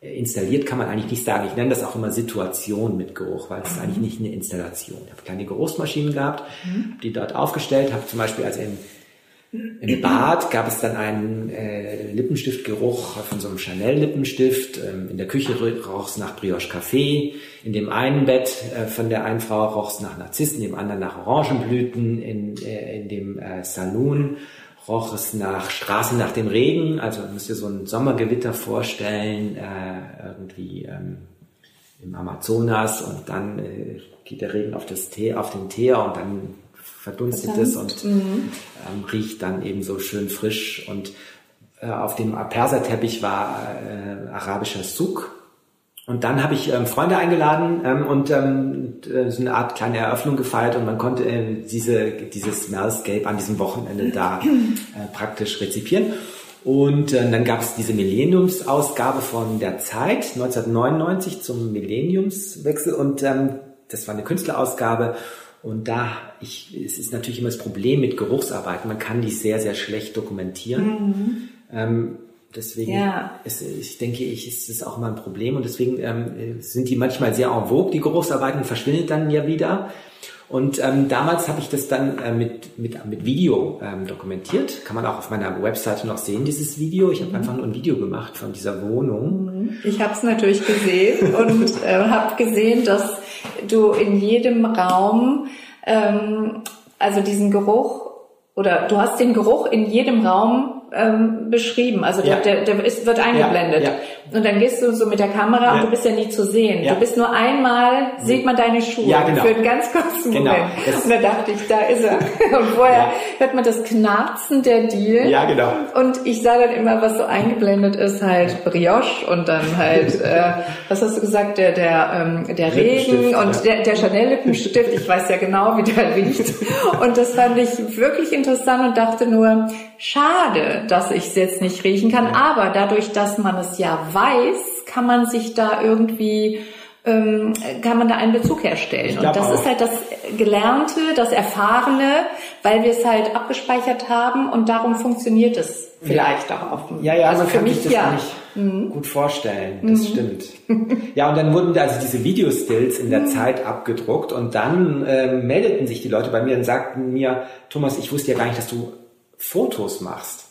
äh, installiert, kann man eigentlich nicht sagen. Ich nenne das auch immer Situation mit Geruch, weil es ist eigentlich nicht eine Installation. Ich habe kleine Geruchsmaschinen gehabt, mhm. die dort aufgestellt, habe zum Beispiel als in im Bad gab es dann einen äh, Lippenstiftgeruch von so einem Chanel-Lippenstift. Ähm, in der Küche roch es nach Brioche Café. In dem einen Bett äh, von der einen Frau roch es nach Narzissen, im anderen nach Orangenblüten. In, äh, in dem äh, Saloon roch es nach Straße nach dem Regen. Also müsst ihr so ein Sommergewitter vorstellen, äh, irgendwie ähm, im Amazonas und dann äh, geht der Regen auf das Tee, auf den Teer und dann verdunstet es und mhm. ähm, riecht dann eben so schön frisch. Und äh, auf dem Perserteppich war äh, arabischer Suk. Und dann habe ich ähm, Freunde eingeladen ähm, und ähm, äh, so eine Art kleine Eröffnung gefeiert und man konnte äh, diese, dieses Smellscape an diesem Wochenende da äh, praktisch rezipieren. Und äh, dann gab es diese Millenniumsausgabe von der Zeit 1999 zum Millenniumswechsel und ähm, das war eine Künstlerausgabe und da, ich, es ist natürlich immer das Problem mit Geruchsarbeiten. Man kann die sehr, sehr schlecht dokumentieren. Mhm. Ähm, deswegen, ja. ist, ich denke ich, ist das auch immer ein Problem. Und deswegen ähm, sind die manchmal sehr en vogue, die Geruchsarbeiten, verschwindet dann ja wieder. Und ähm, damals habe ich das dann äh, mit, mit, mit Video ähm, dokumentiert. Kann man auch auf meiner Webseite noch sehen, dieses Video. Ich habe mhm. einfach nur ein Video gemacht von dieser Wohnung. Mhm. Ich habe es natürlich gesehen und äh, habe gesehen, dass du in jedem Raum, ähm, also diesen Geruch, oder du hast den Geruch in jedem Raum ähm, beschrieben. Also der, ja. der, der ist, wird eingeblendet. Ja, ja. Und dann gehst du so mit der Kamera und du bist ja nie zu sehen. Du bist nur einmal, sieht man deine Schuhe ja, genau. für einen ganz kurzen genau. Moment. Das und da dachte ich, da ist er. Und vorher hört man das Knarzen der Dielen. Ja, genau. Und ich sah dann immer, was so eingeblendet ist, halt Brioche und dann halt, äh, was hast du gesagt, der, der, ähm, der Regen und der, der Chanel-Lippenstift. Ich weiß ja genau, wie der riecht. Und das fand ich wirklich interessant und dachte nur, schade, dass ich es jetzt nicht riechen kann. Aber dadurch, dass man es ja weiß, kann man sich da irgendwie ähm, kann man da einen Bezug herstellen. Und das auch. ist halt das Gelernte, das Erfahrene, weil wir es halt abgespeichert haben und darum funktioniert es vielleicht ja. auch offen. Ja, ja, also für mich das ja. Mhm. gut vorstellen. Das mhm. stimmt. ja, und dann wurden also diese Videostills in der mhm. Zeit abgedruckt und dann äh, meldeten sich die Leute bei mir und sagten mir, Thomas, ich wusste ja gar nicht, dass du Fotos machst.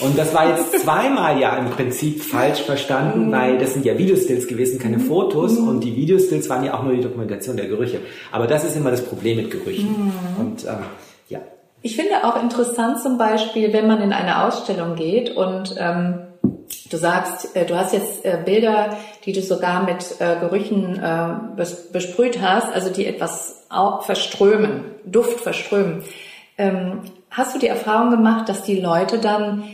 Und das war jetzt zweimal ja im Prinzip falsch verstanden, mhm. weil das sind ja Videostills gewesen, keine mhm. Fotos. Mhm. Und die Videostills waren ja auch nur die Dokumentation der Gerüche. Aber das ist immer das Problem mit Gerüchen. Und ähm, ja. Ich finde auch interessant zum Beispiel, wenn man in eine Ausstellung geht und ähm, du sagst, äh, du hast jetzt äh, Bilder, die du sogar mit äh, Gerüchen äh, bes besprüht hast, also die etwas verströmen, Duft verströmen. Ähm, hast du die Erfahrung gemacht, dass die Leute dann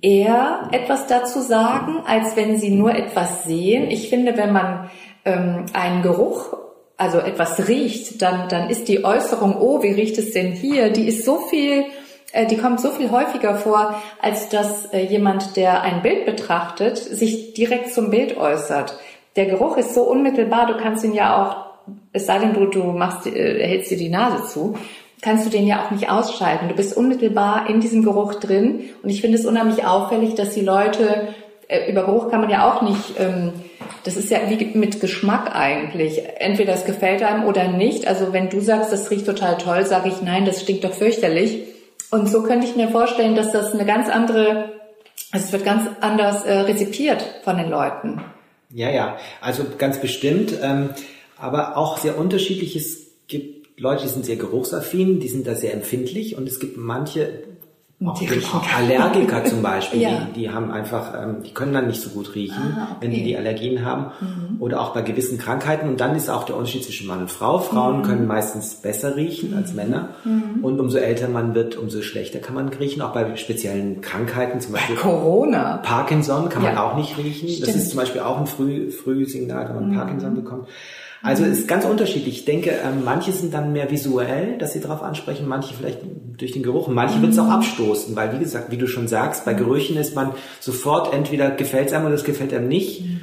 eher etwas dazu sagen, als wenn sie nur etwas sehen? Ich finde, wenn man ähm, einen Geruch, also etwas riecht, dann, dann ist die Äußerung, oh, wie riecht es denn hier, die ist so viel, äh, die kommt so viel häufiger vor, als dass äh, jemand, der ein Bild betrachtet, sich direkt zum Bild äußert. Der Geruch ist so unmittelbar, du kannst ihn ja auch, es sei denn, du, du machst, äh, hältst dir die Nase zu kannst du den ja auch nicht ausschalten. Du bist unmittelbar in diesem Geruch drin. Und ich finde es unheimlich auffällig, dass die Leute, äh, über Geruch kann man ja auch nicht, ähm, das ist ja wie mit Geschmack eigentlich. Entweder es gefällt einem oder nicht. Also wenn du sagst, das riecht total toll, sage ich, nein, das stinkt doch fürchterlich. Und so könnte ich mir vorstellen, dass das eine ganz andere, also es wird ganz anders äh, rezipiert von den Leuten. Ja, ja, also ganz bestimmt, ähm, aber auch sehr unterschiedlich. Es gibt Leute, die sind sehr geruchsaffin, die sind da sehr empfindlich und es gibt manche, auch, Allergiker zum Beispiel, Ja. die, die haben einfach, ähm, die können dann nicht so gut riechen, Ah, okay. wenn die die Allergien haben. Oder auch bei gewissen Krankheiten. Und dann ist auch der Unterschied zwischen Mann und Frau. Mhm. Frauen können meistens besser riechen als Männer. Und umso älter man wird, umso schlechter kann man riechen. Auch bei speziellen Krankheiten, zum Beispiel Corona. Parkinson kann man Ja. auch nicht riechen. Das Stimmt. Mhm. ist zum Beispiel auch ein Früh, Frühsignal, wenn man Parkinson bekommt. Also es ist ganz unterschiedlich. Ich denke, ähm, manche sind dann mehr visuell, dass sie darauf ansprechen, manche vielleicht durch den Geruch. Manche wird es Mhm. auch abstoßen, weil wie gesagt, wie du schon sagst, bei Gerüchen ist man sofort entweder gefällt es einem oder es gefällt einem nicht. Mhm.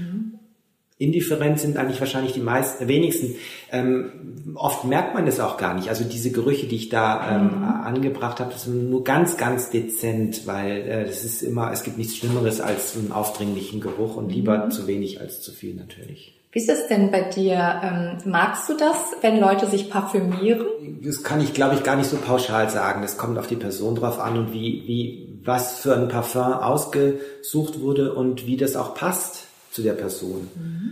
Indifferent sind eigentlich wahrscheinlich die meisten, wenigsten. Ähm, oft merkt man das auch gar nicht. Also diese Gerüche, die ich da ähm, angebracht habe, das sind nur ganz, ganz dezent, weil äh, das ist immer, es gibt nichts Schlimmeres als einen aufdringlichen Geruch und lieber zu wenig als zu viel natürlich. Wie ist es denn bei dir? Ähm, magst du das, wenn Leute sich parfümieren? Das kann ich, glaube ich, gar nicht so pauschal sagen. Das kommt auf die Person drauf an und wie, wie, was für ein Parfum ausgesucht wurde und wie das auch passt zu der Person.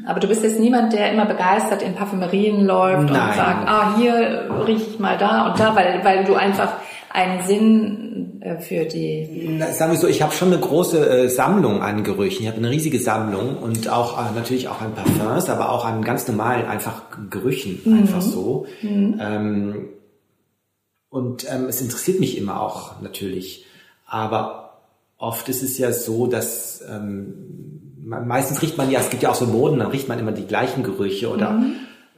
Aber du bist jetzt niemand, der immer begeistert in Parfümerien läuft und Nein. sagt, ah, hier rieche ich mal da und da, weil, weil du einfach einen Sinn äh, für die... Na, Sagen wir so, ich habe schon eine große äh, Sammlung an Gerüchen. Ich habe eine riesige Sammlung und auch äh, natürlich auch an Parfums, aber auch an ganz normalen einfach Gerüchen, einfach so. Ähm, und ähm, es interessiert mich immer auch natürlich. Aber oft ist es ja so, dass ähm, me- meistens riecht man ja, es gibt ja auch so Moden, dann riecht man immer die gleichen Gerüche oder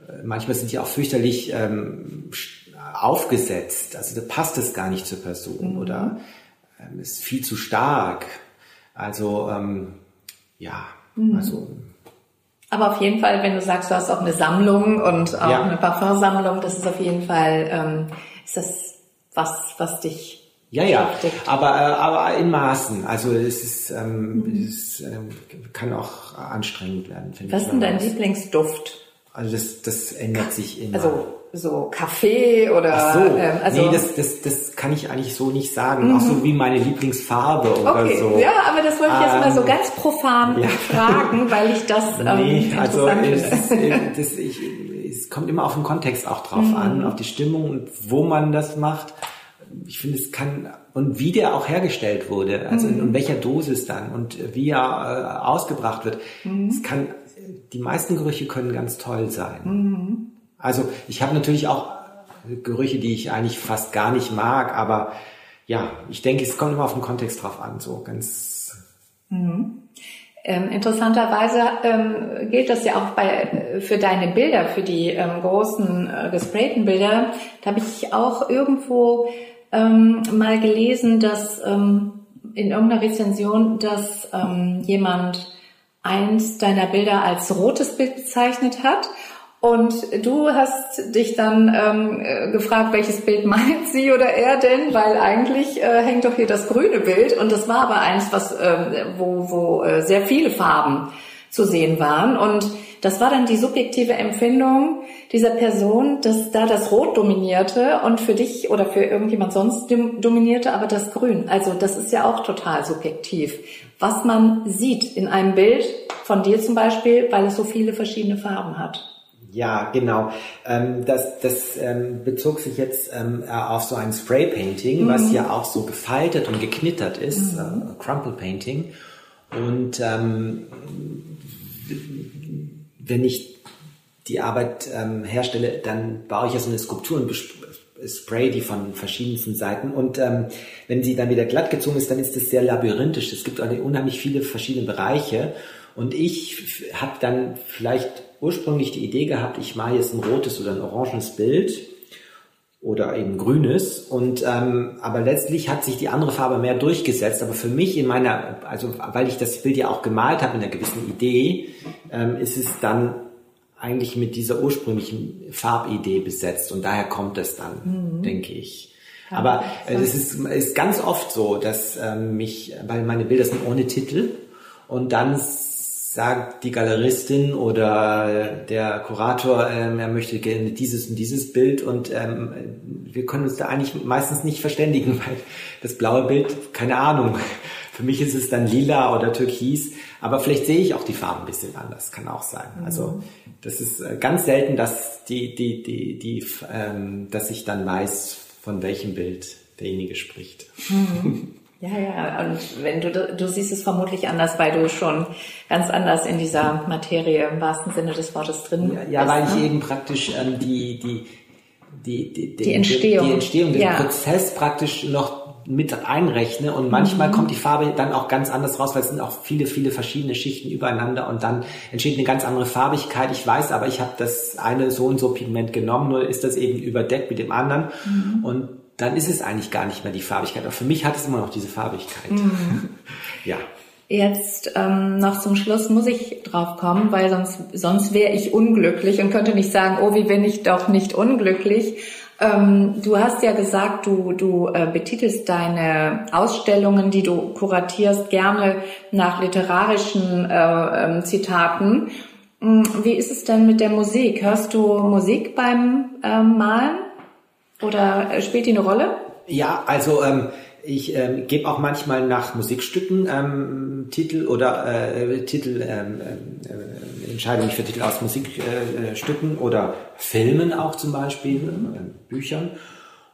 äh, manchmal sind die auch fürchterlich ähm, aufgesetzt. Also da passt es gar nicht zur Person oder ähm, ist viel zu stark. Also ähm, ja, also Aber auf jeden Fall, wenn du sagst, du hast auch eine Sammlung und auch Ja. eine Parfumsammlung, das ist auf jeden Fall, ähm, ist das was, was dich ja, ja, aber, äh, aber in Maßen. Also es ist, ähm, es ähm, kann auch anstrengend werden. finde Was ich, ist denn dein Lieblingsduft? Also das, das ändert sich immer. Also so Kaffee oder Ach so, ähm, also nee, das, das, das kann ich eigentlich so nicht sagen. Auch so wie meine Lieblingsfarbe oder Okay, so. ja, aber das wollte ich jetzt mal so Ähm, ganz profan ja. fragen, weil ich das ähm, Nee, also es, äh, das, ich, es kommt immer auf den Kontext auch drauf an, auf die Stimmung und wo man das macht. Ich finde, es kann und wie der auch hergestellt wurde, also in, in welcher Dosis dann und wie er äh, ausgebracht wird. Es kann, die meisten Gerüche können ganz toll sein. Also ich habe natürlich auch Gerüche, die ich eigentlich fast gar nicht mag, aber ja, ich denke, es kommt immer auf den Kontext drauf an, so ganz Ähm, interessanterweise ähm, gilt das ja auch bei für deine Bilder, für die ähm, großen äh, gesprayten Bilder. Da habe ich auch irgendwo ähm, mal gelesen, dass ähm, in irgendeiner Rezension, dass ähm, jemand eins deiner Bilder als rotes Bild bezeichnet hat. Und du hast dich dann ähm, äh, gefragt, welches Bild meint sie oder er denn, weil eigentlich äh, hängt doch hier das grüne Bild und das war aber eins, was ähm, wo, wo äh, sehr viele Farben zu sehen waren und das war dann die subjektive Empfindung dieser Person, dass da das Rot dominierte und für dich oder für irgendjemand sonst dom- dominierte aber das Grün. Also das ist ja auch total subjektiv, was man sieht in einem Bild von dir zum Beispiel, weil es so viele verschiedene Farben hat. Ja, genau. Ähm, das das ähm, bezog sich jetzt ähm, äh, auf so ein Spray Painting, was ja auch so gefaltet und geknittert ist, äh, Crumple Painting. Und ähm, wenn ich die Arbeit ähm, herstelle, dann baue ich ja so eine Skulptur und bes- spray die von verschiedensten Seiten. Und ähm, wenn sie dann wieder glatt gezogen ist, dann ist es sehr labyrinthisch. Es gibt unheimlich viele verschiedene Bereiche. Und ich habe dann vielleicht ursprünglich die Idee gehabt, ich mache jetzt ein rotes oder ein orangenes Bild oder eben grünes. Und ähm, aber letztlich hat sich die andere Farbe mehr durchgesetzt. Aber für mich in meiner also weil ich das Bild ja auch gemalt habe mit einer gewissen Idee ähm, ist es dann eigentlich mit dieser ursprünglichen Farbidee besetzt. Und daher kommt es dann denke ich. Aber äh, es ist, ist ganz oft so dass ähm, mich weil meine Bilder sind ohne Titel. Und dann sagt die Galeristin oder der Kurator, ähm, er möchte gerne dieses und dieses Bild und ähm, wir können uns da eigentlich meistens nicht verständigen, weil das blaue Bild, keine Ahnung, Für mich ist es dann lila oder türkis, aber vielleicht sehe ich auch die Farben ein bisschen anders, kann auch sein. Mhm. Also das ist äh, ganz selten, dass die, die, die, die, ähm, dass ich dann weiß, von welchem Bild derjenige spricht. Mhm. Ja, ja, und wenn du, du siehst es vermutlich anders, weil du schon ganz anders in dieser Materie im wahrsten Sinne des Wortes drin ja, bist. Ja, weil ich ne? eben praktisch ähm, die, die, die, die, die, Entstehung, die Entstehung, den ja. Prozess praktisch noch mit einrechne und manchmal mhm. kommt die Farbe dann auch ganz anders raus, weil es sind auch viele, viele verschiedene Schichten übereinander und dann entsteht eine ganz andere Farbigkeit. Ich weiß aber, ich habe das eine so und so Pigment genommen, nur ist das eben überdeckt mit dem anderen mhm. und dann ist es eigentlich gar nicht mehr die Farbigkeit. Aber für mich hat es immer noch diese Farbigkeit. Mhm. ja. Jetzt ähm, noch zum Schluss muss ich drauf kommen, weil sonst, sonst wäre ich unglücklich und könnte nicht sagen, oh, wie bin ich doch nicht unglücklich. Ähm, du hast ja gesagt, du, du äh, betitelst deine Ausstellungen, die du kuratierst, gerne nach literarischen äh, ähm, Zitaten. Hm, wie ist es denn mit der Musik? Hörst du Musik beim ähm, Malen oder äh, spielt die eine Rolle? Ja, also ähm, ich ähm, gebe auch manchmal nach Musikstücken ähm, Titel oder äh, Titel ähm, äh, entscheide mich für Titel aus Musikstücken äh, oder Filmen auch zum Beispiel, äh, Büchern.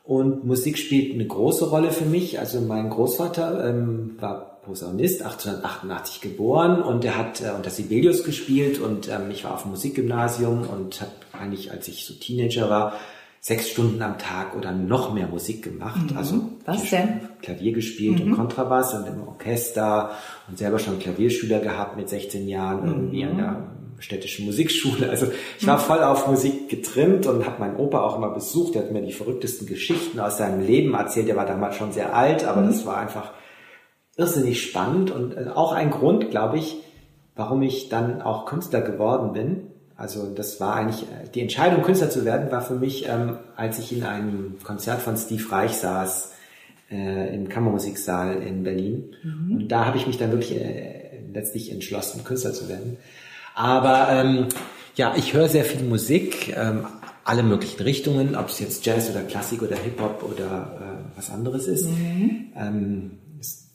Und Musik spielt eine große Rolle für mich. Also mein Großvater ähm, war Posaunist, 1888 geboren und er hat äh, unter Sibelius gespielt und ähm, ich war auf dem Musikgymnasium und habe eigentlich, als ich so Teenager war, sechs Stunden am Tag oder noch mehr Musik gemacht. Mhm. Also Was denn? Klavier gespielt mhm. und Kontrabass und im Orchester und selber schon Klavierschüler gehabt mit 16 Jahren mhm. irgendwie an der städtischen Musikschule. Also ich war mhm. voll auf Musik getrimmt und habe meinen Opa auch immer besucht. Der hat mir die verrücktesten Geschichten aus seinem Leben erzählt. Er war damals schon sehr alt, aber mhm. das war einfach irrsinnig spannend und äh, auch ein Grund, glaube ich, warum ich dann auch Künstler geworden bin also das war eigentlich, äh, die Entscheidung, Künstler zu werden, war für mich, ähm, als ich in einem Konzert von Steve Reich saß, äh, im Kammermusiksaal in Berlin. Mhm. Und da habe ich mich dann wirklich äh, letztlich entschlossen, Künstler zu werden. Aber ähm, ja, ich höre sehr viel Musik, ähm, alle möglichen Richtungen, ob es jetzt Jazz oder Klassik oder Hip-Hop oder äh, was anderes ist. Mhm. Ähm,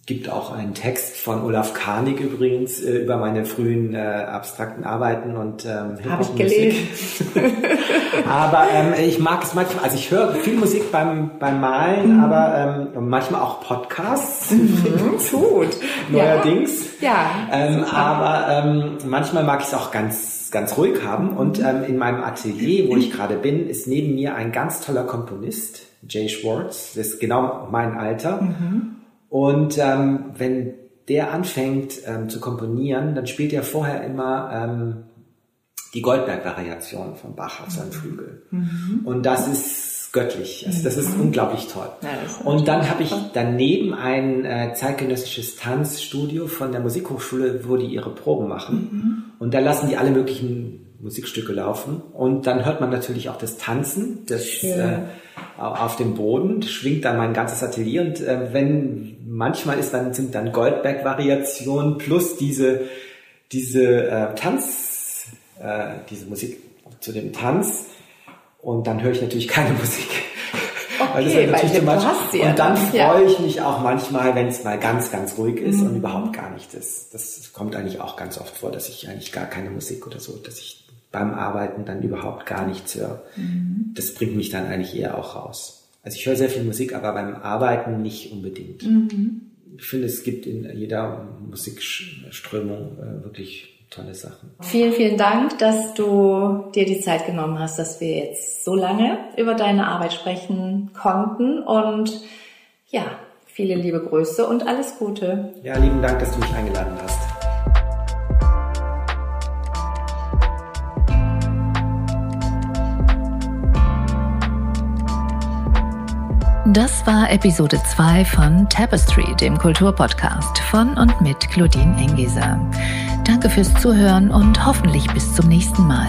gibt auch einen Text von Olaf Karnig übrigens äh, über meine frühen äh, abstrakten Arbeiten und ähm, Habe ich gelesen. aber ähm, ich mag es manchmal, also ich höre viel Musik beim, beim Malen, mhm. aber ähm, manchmal auch Podcasts. Mhm, gut. Neuerdings. Ja. Ähm, aber ähm, manchmal mag ich es auch ganz ganz ruhig haben und ähm, in meinem Atelier, wo ich gerade bin, ist neben mir ein ganz toller Komponist, Jay Schwartz, das ist genau mein Alter. Mhm. Und ähm, wenn der anfängt ähm, zu komponieren, dann spielt er vorher immer ähm, die Goldberg-Variation von Bach auf seinem Flügel. Mhm. Und das ist göttlich. Also das ist mhm. unglaublich toll. Ja, und dann habe ich daneben ein äh, zeitgenössisches Tanzstudio von der Musikhochschule, wo die ihre Proben machen. Mhm. Und da lassen die alle möglichen Musikstücke laufen. Und dann hört man natürlich auch das Tanzen, das äh, auf dem Boden, schwingt dann mein ganzes Atelier. Und äh, wenn manchmal ist dann, sind dann Goldberg-Variationen plus diese, diese äh, Tanz, äh, diese Musik zu dem Tanz. Und dann höre ich natürlich keine Musik. Okay, weil Und dann freue ich mich auch manchmal, wenn es mal ganz, ganz ruhig ist mhm. und überhaupt gar nicht ist. Das kommt eigentlich auch ganz oft vor, dass ich eigentlich gar keine Musik oder so, dass ich beim Arbeiten dann überhaupt gar nichts höre. Mhm. Das bringt mich dann eigentlich eher auch raus. Also ich höre sehr viel Musik, aber beim Arbeiten nicht unbedingt. Mhm. Ich finde, es gibt in jeder Musikströmung äh, wirklich tolle Sachen. Vielen, vielen Dank, dass du dir die Zeit genommen hast, dass wir jetzt so lange über deine Arbeit sprechen konnten und ja, viele liebe Grüße und alles Gute. Ja, lieben Dank, dass du mich eingeladen hast. Das war Episode 2 von Tapestry, dem Kulturpodcast von und mit Claudine Engeser. Danke fürs Zuhören und hoffentlich bis zum nächsten Mal.